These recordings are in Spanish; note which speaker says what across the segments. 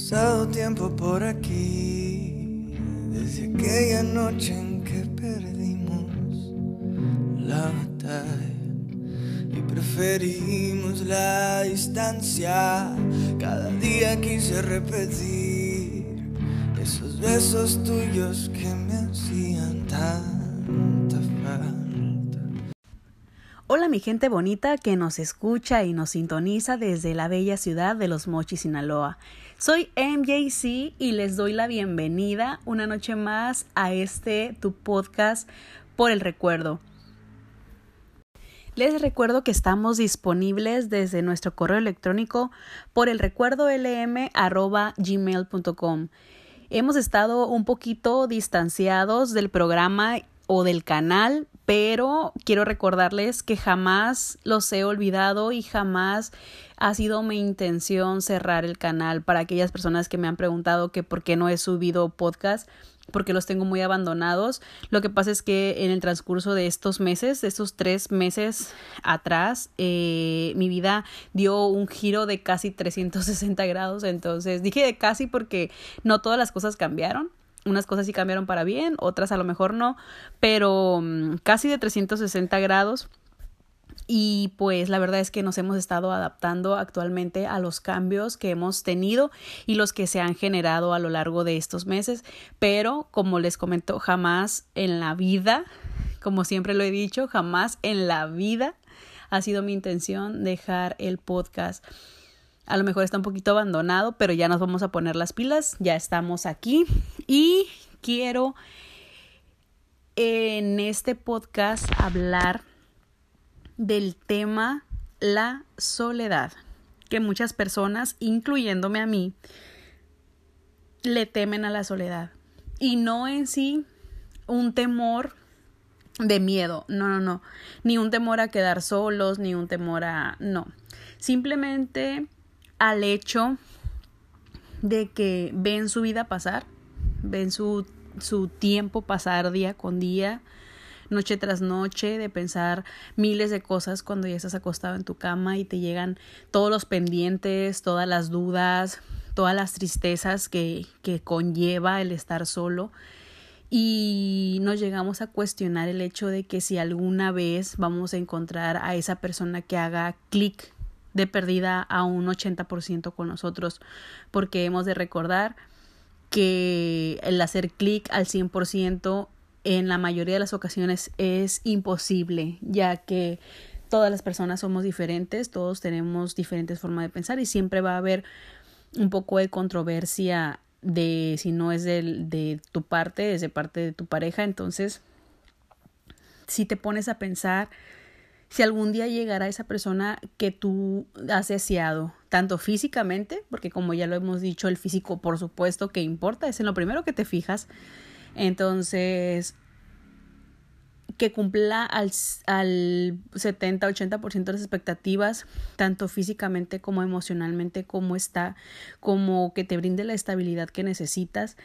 Speaker 1: pasado tiempo por aquí, desde aquella noche en que perdimos la batalla y preferimos la distancia. Cada día quise repetir esos besos tuyos que me hacían tanta falta.
Speaker 2: Hola mi gente bonita que nos escucha y nos sintoniza desde la bella ciudad de Los Mochis, Sinaloa. Soy MJC y les doy la bienvenida una noche más a este tu podcast por el recuerdo. Les recuerdo que estamos disponibles desde nuestro correo electrónico por el recuerdo lm@gmail.com. Hemos estado un poquito distanciados del programa o del canal, pero quiero recordarles que jamás los he olvidado y jamás ha sido mi intención cerrar el canal para aquellas personas que me han preguntado que por qué no he subido podcast porque los tengo muy abandonados. Lo que pasa es que en el transcurso de estos meses, de estos tres meses atrás, eh, mi vida dio un giro de casi 360 grados. Entonces dije de casi porque no todas las cosas cambiaron. Unas cosas sí cambiaron para bien, otras a lo mejor no, pero mm, casi de 360 grados. Y pues la verdad es que nos hemos estado adaptando actualmente a los cambios que hemos tenido y los que se han generado a lo largo de estos meses, pero como les comento, jamás en la vida, como siempre lo he dicho, jamás en la vida ha sido mi intención dejar el podcast. A lo mejor está un poquito abandonado, pero ya nos vamos a poner las pilas, ya estamos aquí y quiero en este podcast hablar del tema la soledad, que muchas personas, incluyéndome a mí, le temen a la soledad. Y no en sí un temor de miedo, no, no, no, ni un temor a quedar solos, ni un temor a... no, simplemente al hecho de que ven su vida pasar, ven su, su tiempo pasar día con día, noche tras noche, de pensar miles de cosas cuando ya estás acostado en tu cama y te llegan todos los pendientes, todas las dudas, todas las tristezas que, que conlleva el estar solo. Y nos llegamos a cuestionar el hecho de que si alguna vez vamos a encontrar a esa persona que haga clic de perdida a un 80% con nosotros, porque hemos de recordar que el hacer clic al 100% en la mayoría de las ocasiones es imposible, ya que todas las personas somos diferentes, todos tenemos diferentes formas de pensar y siempre va a haber un poco de controversia de si no es de, de tu parte, es de parte de tu pareja, entonces si te pones a pensar si algún día llegará esa persona que tú has deseado, tanto físicamente, porque como ya lo hemos dicho, el físico por supuesto que importa, es en lo primero que te fijas, entonces, que cumpla al, al 70-80% de las expectativas, tanto físicamente como emocionalmente, como está, como que te brinde la estabilidad que necesitas.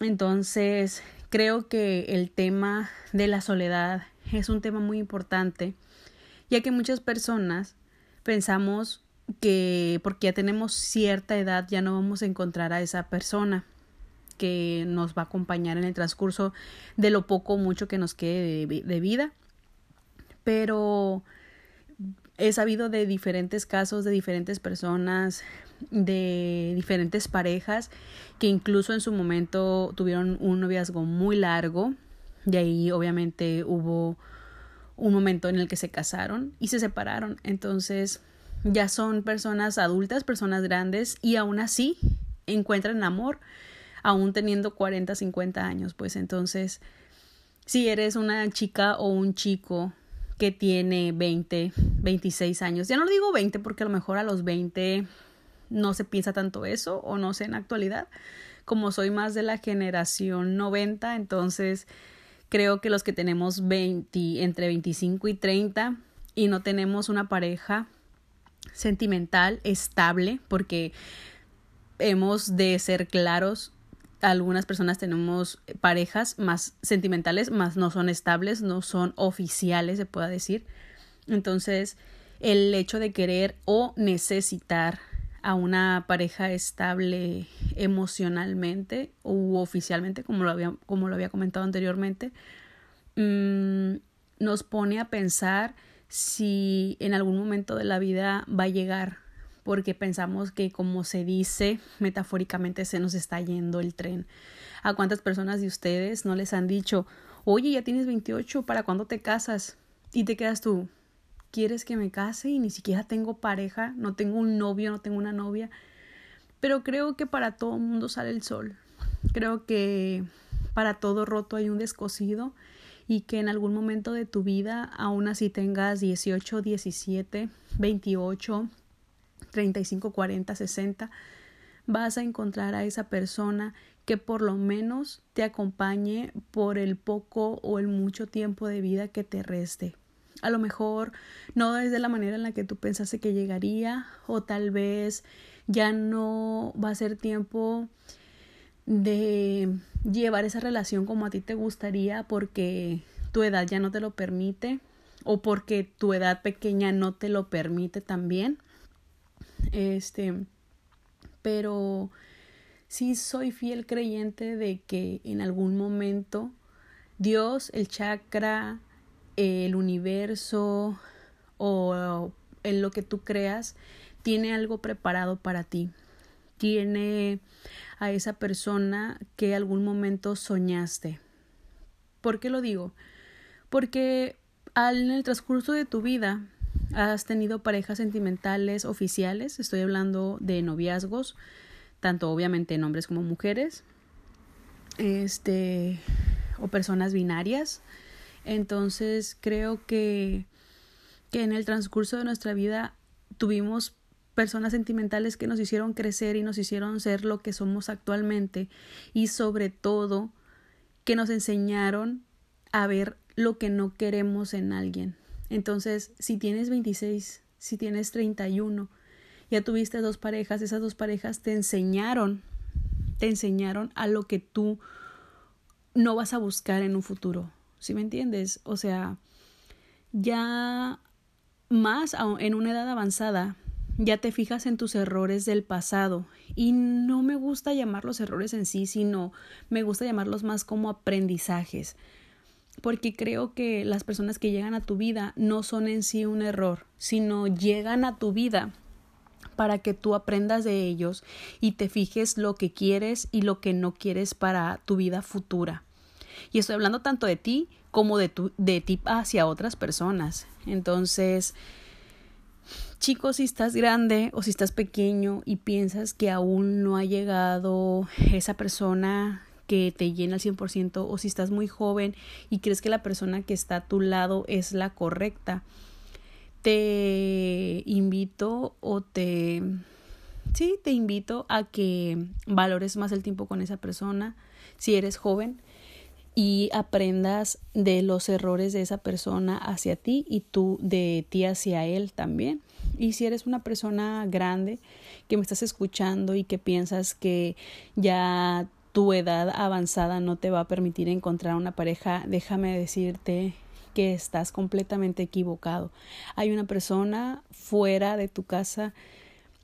Speaker 2: Entonces, creo que el tema de la soledad es un tema muy importante, ya que muchas personas pensamos que porque ya tenemos cierta edad ya no vamos a encontrar a esa persona que nos va a acompañar en el transcurso de lo poco o mucho que nos quede de, vida. Pero he sabido de diferentes casos, de diferentes personas, de diferentes parejas que incluso en su momento tuvieron un noviazgo muy largo. De ahí obviamente hubo un momento en el que se casaron y se separaron. Entonces ya son personas adultas, personas grandes y aún así encuentran amor aún teniendo 40, 50 años, pues entonces, si eres una chica o un chico que tiene 20, 26 años, ya no digo 20 porque a lo mejor a los 20 no se piensa tanto eso o no sé en actualidad, como soy más de la generación 90, entonces creo que los que tenemos 20, entre 25 y 30 y no tenemos una pareja sentimental estable, porque hemos de ser claros, algunas personas tenemos parejas más sentimentales, más no son estables, no son oficiales, se pueda decir. Entonces, el hecho de querer o necesitar a una pareja estable emocionalmente u oficialmente, como lo había, como lo había comentado anteriormente, mm, nos pone a pensar si en algún momento de la vida va a llegar, porque pensamos que como se dice metafóricamente se nos está yendo el tren. ¿A cuántas personas de ustedes no les han dicho, oye, ya tienes 28, ¿para cuándo te casas? Y te quedas tú, quieres que me case y ni siquiera tengo pareja, no tengo un novio, no tengo una novia. Pero creo que para todo mundo sale el sol. Creo que para todo roto hay un descosido y que en algún momento de tu vida, aún así tengas 18, 17, 28, 35, 40, 60, vas a encontrar a esa persona que por lo menos te acompañe por el poco o el mucho tiempo de vida que te reste. A lo mejor no es de la manera en la que tú pensaste que llegaría o tal vez ya no va a ser tiempo de llevar esa relación como a ti te gustaría porque tu edad ya no te lo permite o porque tu edad pequeña no te lo permite también. Este, pero sí soy fiel creyente de que en algún momento Dios, el chakra, el universo o en lo que tú creas tiene algo preparado para ti. Tiene a esa persona que algún momento soñaste. ¿Por qué lo digo? Porque al, en el transcurso de tu vida has tenido parejas sentimentales oficiales, estoy hablando de noviazgos, tanto obviamente en hombres como mujeres, este, o personas binarias, entonces creo que, que en el transcurso de nuestra vida tuvimos personas sentimentales que nos hicieron crecer y nos hicieron ser lo que somos actualmente y sobre todo que nos enseñaron a ver lo que no queremos en alguien. Entonces, si tienes 26, si tienes 31, ya tuviste dos parejas, esas dos parejas te enseñaron, te enseñaron a lo que tú no vas a buscar en un futuro. ¿Sí me entiendes? O sea, ya más en una edad avanzada, ya te fijas en tus errores del pasado. Y no me gusta llamarlos errores en sí, sino me gusta llamarlos más como aprendizajes. Porque creo que las personas que llegan a tu vida no son en sí un error, sino llegan a tu vida para que tú aprendas de ellos y te fijes lo que quieres y lo que no quieres para tu vida futura. Y estoy hablando tanto de ti como de, tu, de ti hacia otras personas. Entonces, chicos, si estás grande o si estás pequeño y piensas que aún no ha llegado esa persona que te llena al 100% o si estás muy joven y crees que la persona que está a tu lado es la correcta, te invito o te... Sí, te invito a que valores más el tiempo con esa persona. Si eres joven, y aprendas de los errores de esa persona hacia ti y tú de ti hacia él también. Y si eres una persona grande que me estás escuchando y que piensas que ya tu edad avanzada no te va a permitir encontrar una pareja, déjame decirte que estás completamente equivocado. Hay una persona fuera de tu casa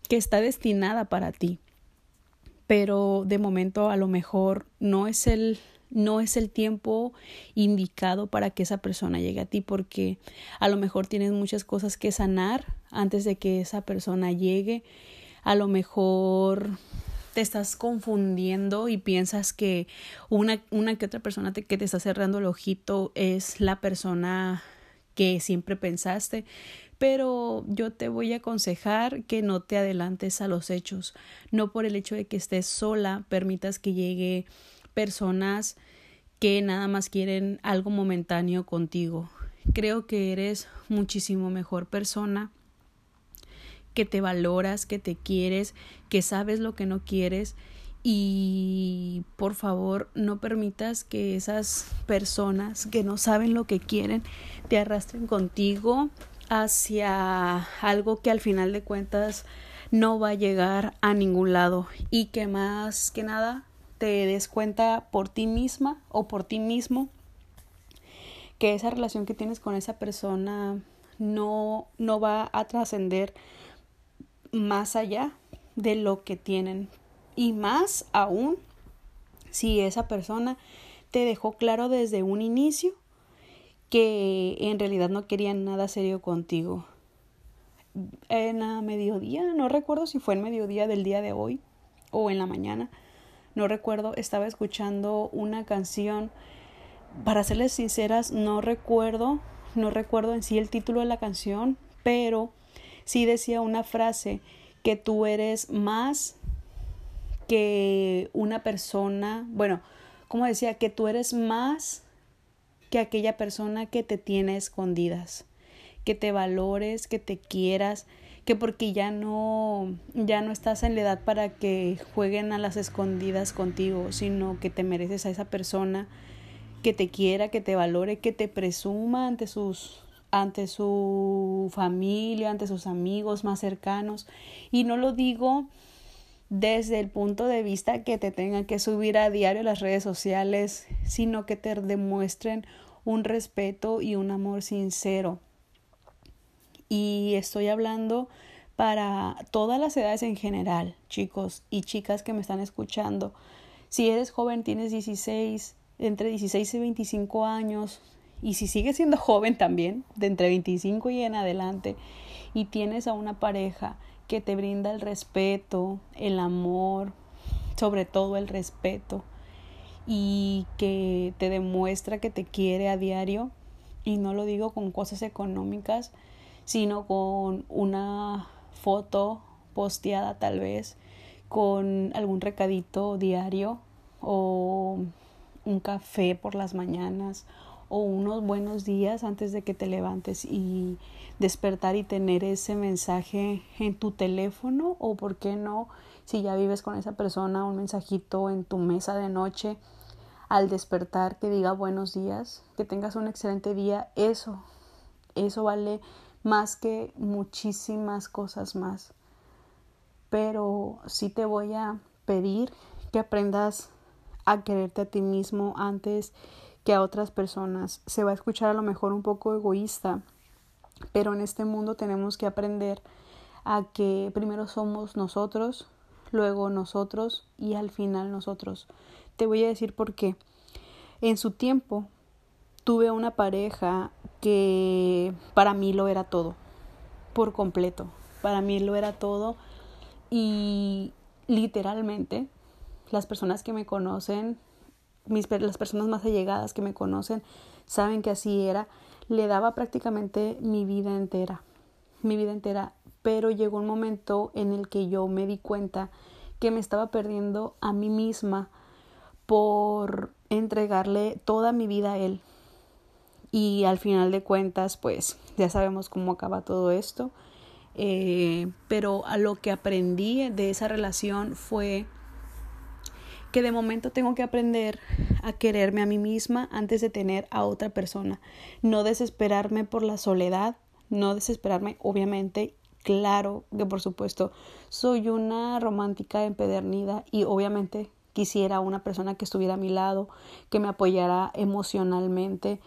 Speaker 2: que está destinada para ti, pero de momento a lo mejor no es el no es el tiempo indicado para que esa persona llegue a ti porque a lo mejor tienes muchas cosas que sanar antes de que esa persona llegue. A lo mejor te estás confundiendo y piensas que una, una que otra persona que te está cerrando el ojito es la persona que siempre pensaste, pero yo te voy a aconsejar que no te adelantes a los hechos, no por el hecho de que estés sola permitas que llegue personas que nada más quieren algo momentáneo contigo. Creo que eres muchísimo mejor persona, que te valoras, que te quieres, que sabes lo que no quieres y por favor no permitas que esas personas que no saben lo que quieren te arrastren contigo hacia algo que al final de cuentas no va a llegar a ningún lado y que más que nada te des cuenta por ti misma o por ti mismo que esa relación que tienes con esa persona no, no va a trascender más allá de lo que tienen. Y más aún si esa persona te dejó claro desde un inicio que en realidad no querían nada serio contigo. En la mediodía, no recuerdo si fue en mediodía del día de hoy o en la mañana, no recuerdo, estaba escuchando una canción, para serles sinceras, no recuerdo, no recuerdo en sí el título de la canción, pero sí decía una frase que tú eres más que una persona, bueno, como decía, que tú eres más que aquella persona que te tiene escondidas, que te valores, que te quieras, que porque ya no ya no estás en la edad para que jueguen a las escondidas contigo, sino que te mereces a esa persona que te quiera, que te valore, que te presuma ante sus ante su familia, ante sus amigos más cercanos y no lo digo desde el punto de vista que te tengan que subir a diario las redes sociales, sino que te demuestren un respeto y un amor sincero. Y estoy hablando para todas las edades en general, chicos y chicas que me están escuchando. Si eres joven, tienes 16, entre 16 y 25 años, y si sigues siendo joven también, de entre 25 y en adelante, y tienes a una pareja que te brinda el respeto, el amor, sobre todo el respeto y que te demuestra que te quiere a diario y no lo digo con cosas económicas, sino con una foto posteada tal vez, con algún recadito diario o un café por las mañanas o unos buenos días antes de que te levantes y despertar y tener ese mensaje en tu teléfono o por qué no si ya vives con esa persona un mensajito en tu mesa de noche al despertar que diga buenos días, que tengas un excelente día, eso, eso vale más que muchísimas cosas más. Pero sí te voy a pedir que aprendas a quererte a ti mismo antes que a otras personas. Se va a escuchar a lo mejor un poco egoísta, pero en este mundo tenemos que aprender a que primero somos nosotros, luego nosotros y al final nosotros. Te voy a decir por qué. En su tiempo tuve una pareja que para mí lo era todo, por completo. Para mí lo era todo y literalmente las personas que me conocen mis, las personas más allegadas que me conocen saben que así era, le daba prácticamente mi vida entera, mi vida entera, pero llegó un momento en el que yo me di cuenta que me estaba perdiendo a mí misma por entregarle toda mi vida a él. Y al final de cuentas, pues ya sabemos cómo acaba todo esto. Eh, pero a lo que aprendí de esa relación fue que de momento tengo que aprender a quererme a mí misma antes de tener a otra persona. No desesperarme por la soledad, no desesperarme, obviamente, claro que por supuesto soy una romántica empedernida y obviamente quisiera una persona que estuviera a mi lado, que me apoyara emocionalmente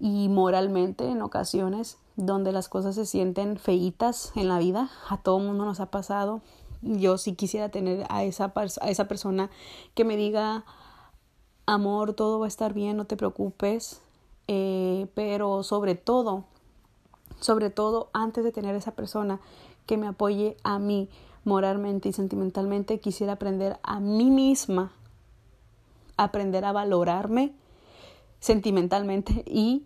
Speaker 2: y moralmente en ocasiones donde las cosas se sienten feitas en la vida, a todo mundo nos ha pasado, yo sí quisiera tener a esa, a esa persona que me diga, amor, todo va a estar bien, no te preocupes, eh, pero sobre todo, sobre todo antes de tener esa persona que me apoye a mí moralmente y sentimentalmente, quisiera aprender a mí misma, aprender a valorarme sentimentalmente y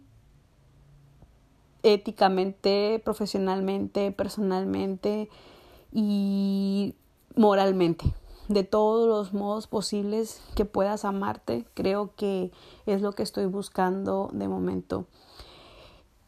Speaker 2: éticamente, profesionalmente, personalmente, y moralmente. De todos los modos posibles que puedas amarte creo que es lo que estoy buscando de momento.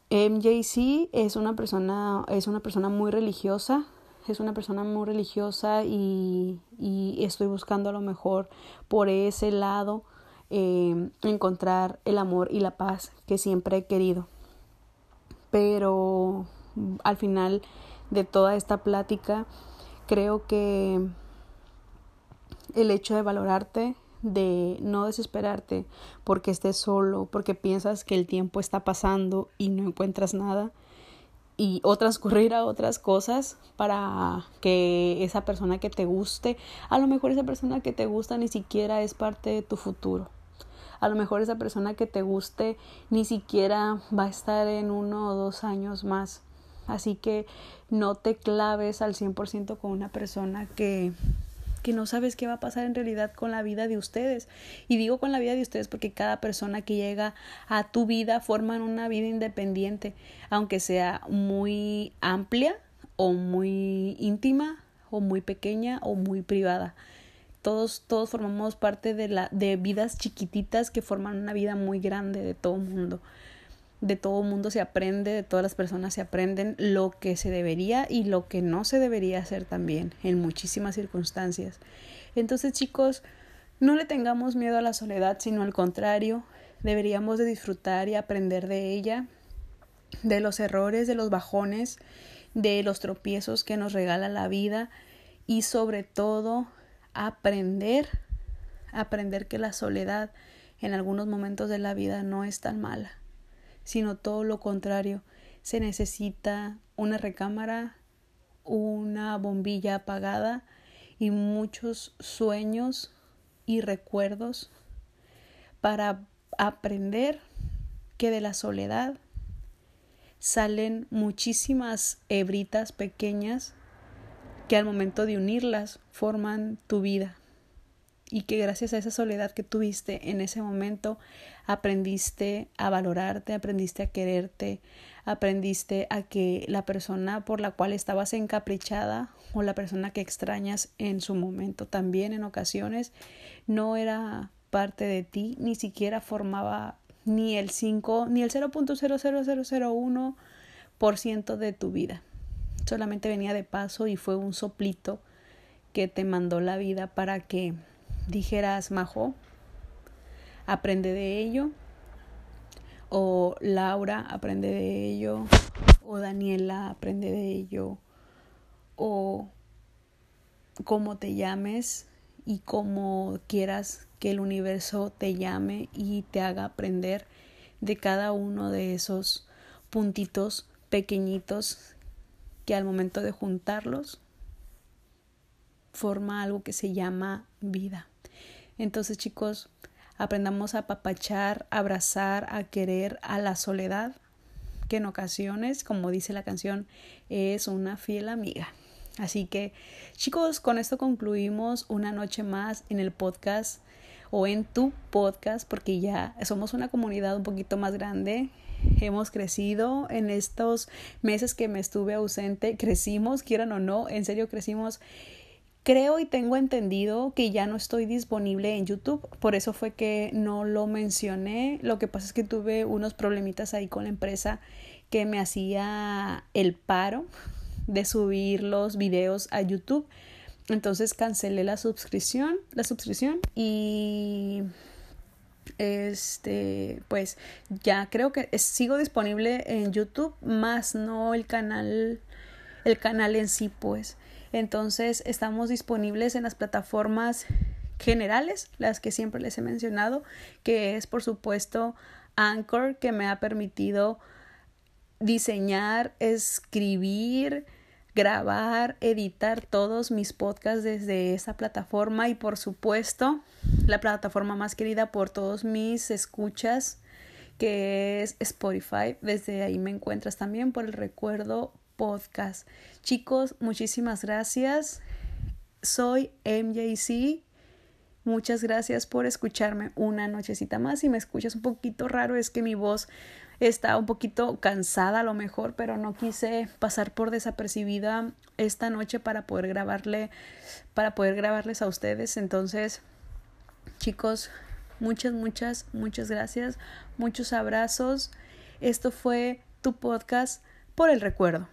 Speaker 2: MJC es una persona es una persona muy religiosa es una persona muy religiosa y, y estoy buscando a lo mejor por ese lado eh, encontrar el amor y la paz que siempre he querido pero al final de toda esta plática, creo que el hecho de valorarte, de no desesperarte porque estés solo, porque piensas que el tiempo está pasando y no encuentras nada, y o transcurrir a otras cosas para que esa persona que te guste, a lo mejor esa persona que te gusta ni siquiera es parte de tu futuro. A lo mejor esa persona que te guste ni siquiera va a estar en uno o dos años más. Así que no te claves al 100% con una persona que que no sabes qué va a pasar en realidad con la vida de ustedes. Y digo con la vida de ustedes porque cada persona que llega a tu vida forman una vida independiente, aunque sea muy amplia o muy íntima o muy pequeña o muy privada. Todos, todos formamos parte de, la, de vidas chiquititas que forman una vida muy grande de todo mundo de todo mundo se aprende, de todas las personas se aprenden lo que se debería y lo que no se debería hacer también en muchísimas circunstancias. Entonces, chicos, no le tengamos miedo a la soledad, sino al contrario, deberíamos de disfrutar y aprender de ella, de los errores, de los bajones, de los tropiezos que nos regala la vida y sobre todo aprender, aprender que la soledad en algunos momentos de la vida no es tan mala sino todo lo contrario. Se necesita una recámara, una bombilla apagada y muchos sueños y recuerdos para aprender que de la soledad salen muchísimas hebritas pequeñas que al momento de unirlas forman tu vida y que gracias a esa soledad que tuviste en ese momento aprendiste a valorarte, aprendiste a quererte, aprendiste a que la persona por la cual estabas encaprichada o la persona que extrañas en su momento también en ocasiones no era parte de ti, ni siquiera formaba ni el 5 ni el 0.00001% de tu vida. Solamente venía de paso y fue un soplito que te mandó la vida para que dijeras, Majo, aprende de ello, o Laura aprende de ello, o Daniela aprende de ello, o cómo te llames y cómo quieras que el universo te llame y te haga aprender de cada uno de esos puntitos pequeñitos que al momento de juntarlos forma algo que se llama vida. Entonces, chicos, aprendamos a apapachar, abrazar, a querer a la soledad, que en ocasiones, como dice la canción, es una fiel amiga. Así que, chicos, con esto concluimos una noche más en el podcast o en tu podcast, porque ya somos una comunidad un poquito más grande. Hemos crecido en estos meses que me estuve ausente, crecimos, quieran o no, en serio crecimos Creo y tengo entendido que ya no estoy disponible en YouTube, por eso fue que no lo mencioné. Lo que pasa es que tuve unos problemitas ahí con la empresa que me hacía el paro de subir los videos a YouTube. Entonces cancelé la suscripción, la suscripción y este pues ya creo que sigo disponible en YouTube, más no el canal el canal en sí pues. Entonces estamos disponibles en las plataformas generales, las que siempre les he mencionado, que es por supuesto Anchor, que me ha permitido diseñar, escribir, grabar, editar todos mis podcasts desde esa plataforma y por supuesto la plataforma más querida por todos mis escuchas que es Spotify. Desde ahí me encuentras también por el recuerdo podcast. Chicos, muchísimas gracias. Soy MJC. Muchas gracias por escucharme una nochecita más. Si me escuchas un poquito raro es que mi voz está un poquito cansada a lo mejor, pero no quise pasar por desapercibida esta noche para poder grabarle para poder grabarles a ustedes. Entonces, chicos, muchas muchas muchas gracias. Muchos abrazos. Esto fue tu podcast por el recuerdo.